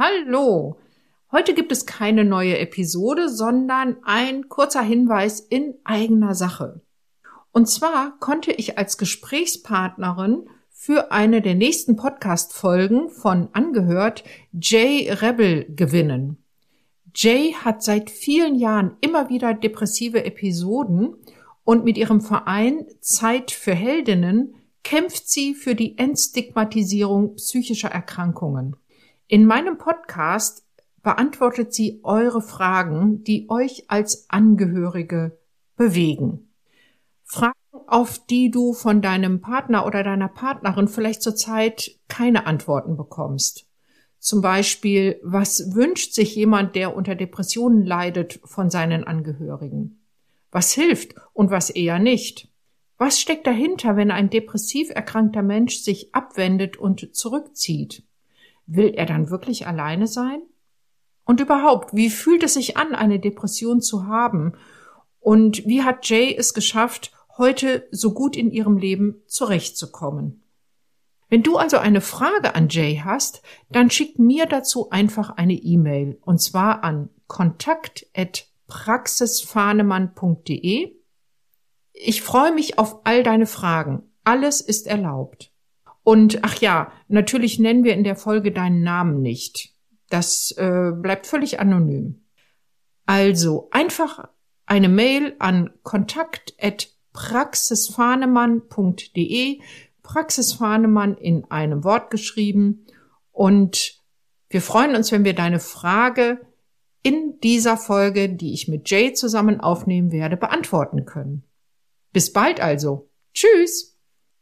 Hallo! Heute gibt es keine neue Episode, sondern ein kurzer Hinweis in eigener Sache. Und zwar konnte ich als Gesprächspartnerin für eine der nächsten Podcast-Folgen von Angehört Jay Rebel gewinnen. Jay hat seit vielen Jahren immer wieder depressive Episoden und mit ihrem Verein Zeit für Heldinnen kämpft sie für die Entstigmatisierung psychischer Erkrankungen. In meinem Podcast beantwortet sie eure Fragen, die euch als Angehörige bewegen. Fragen, auf die du von deinem Partner oder deiner Partnerin vielleicht zurzeit keine Antworten bekommst. Zum Beispiel, was wünscht sich jemand, der unter Depressionen leidet, von seinen Angehörigen? Was hilft und was eher nicht? Was steckt dahinter, wenn ein depressiv erkrankter Mensch sich abwendet und zurückzieht? Will er dann wirklich alleine sein? Und überhaupt, wie fühlt es sich an, eine Depression zu haben? Und wie hat Jay es geschafft, heute so gut in ihrem Leben zurechtzukommen? Wenn du also eine Frage an Jay hast, dann schick mir dazu einfach eine E-Mail und zwar an kontakt@praxisfahnemann.de. Ich freue mich auf all deine Fragen. Alles ist erlaubt. Und ach ja, natürlich nennen wir in der Folge deinen Namen nicht. Das äh, bleibt völlig anonym. Also einfach eine Mail an kontakt@praxisfahnemann.de, Praxisfahnemann in einem Wort geschrieben und wir freuen uns, wenn wir deine Frage in dieser Folge, die ich mit Jay zusammen aufnehmen werde, beantworten können. Bis bald also. Tschüss.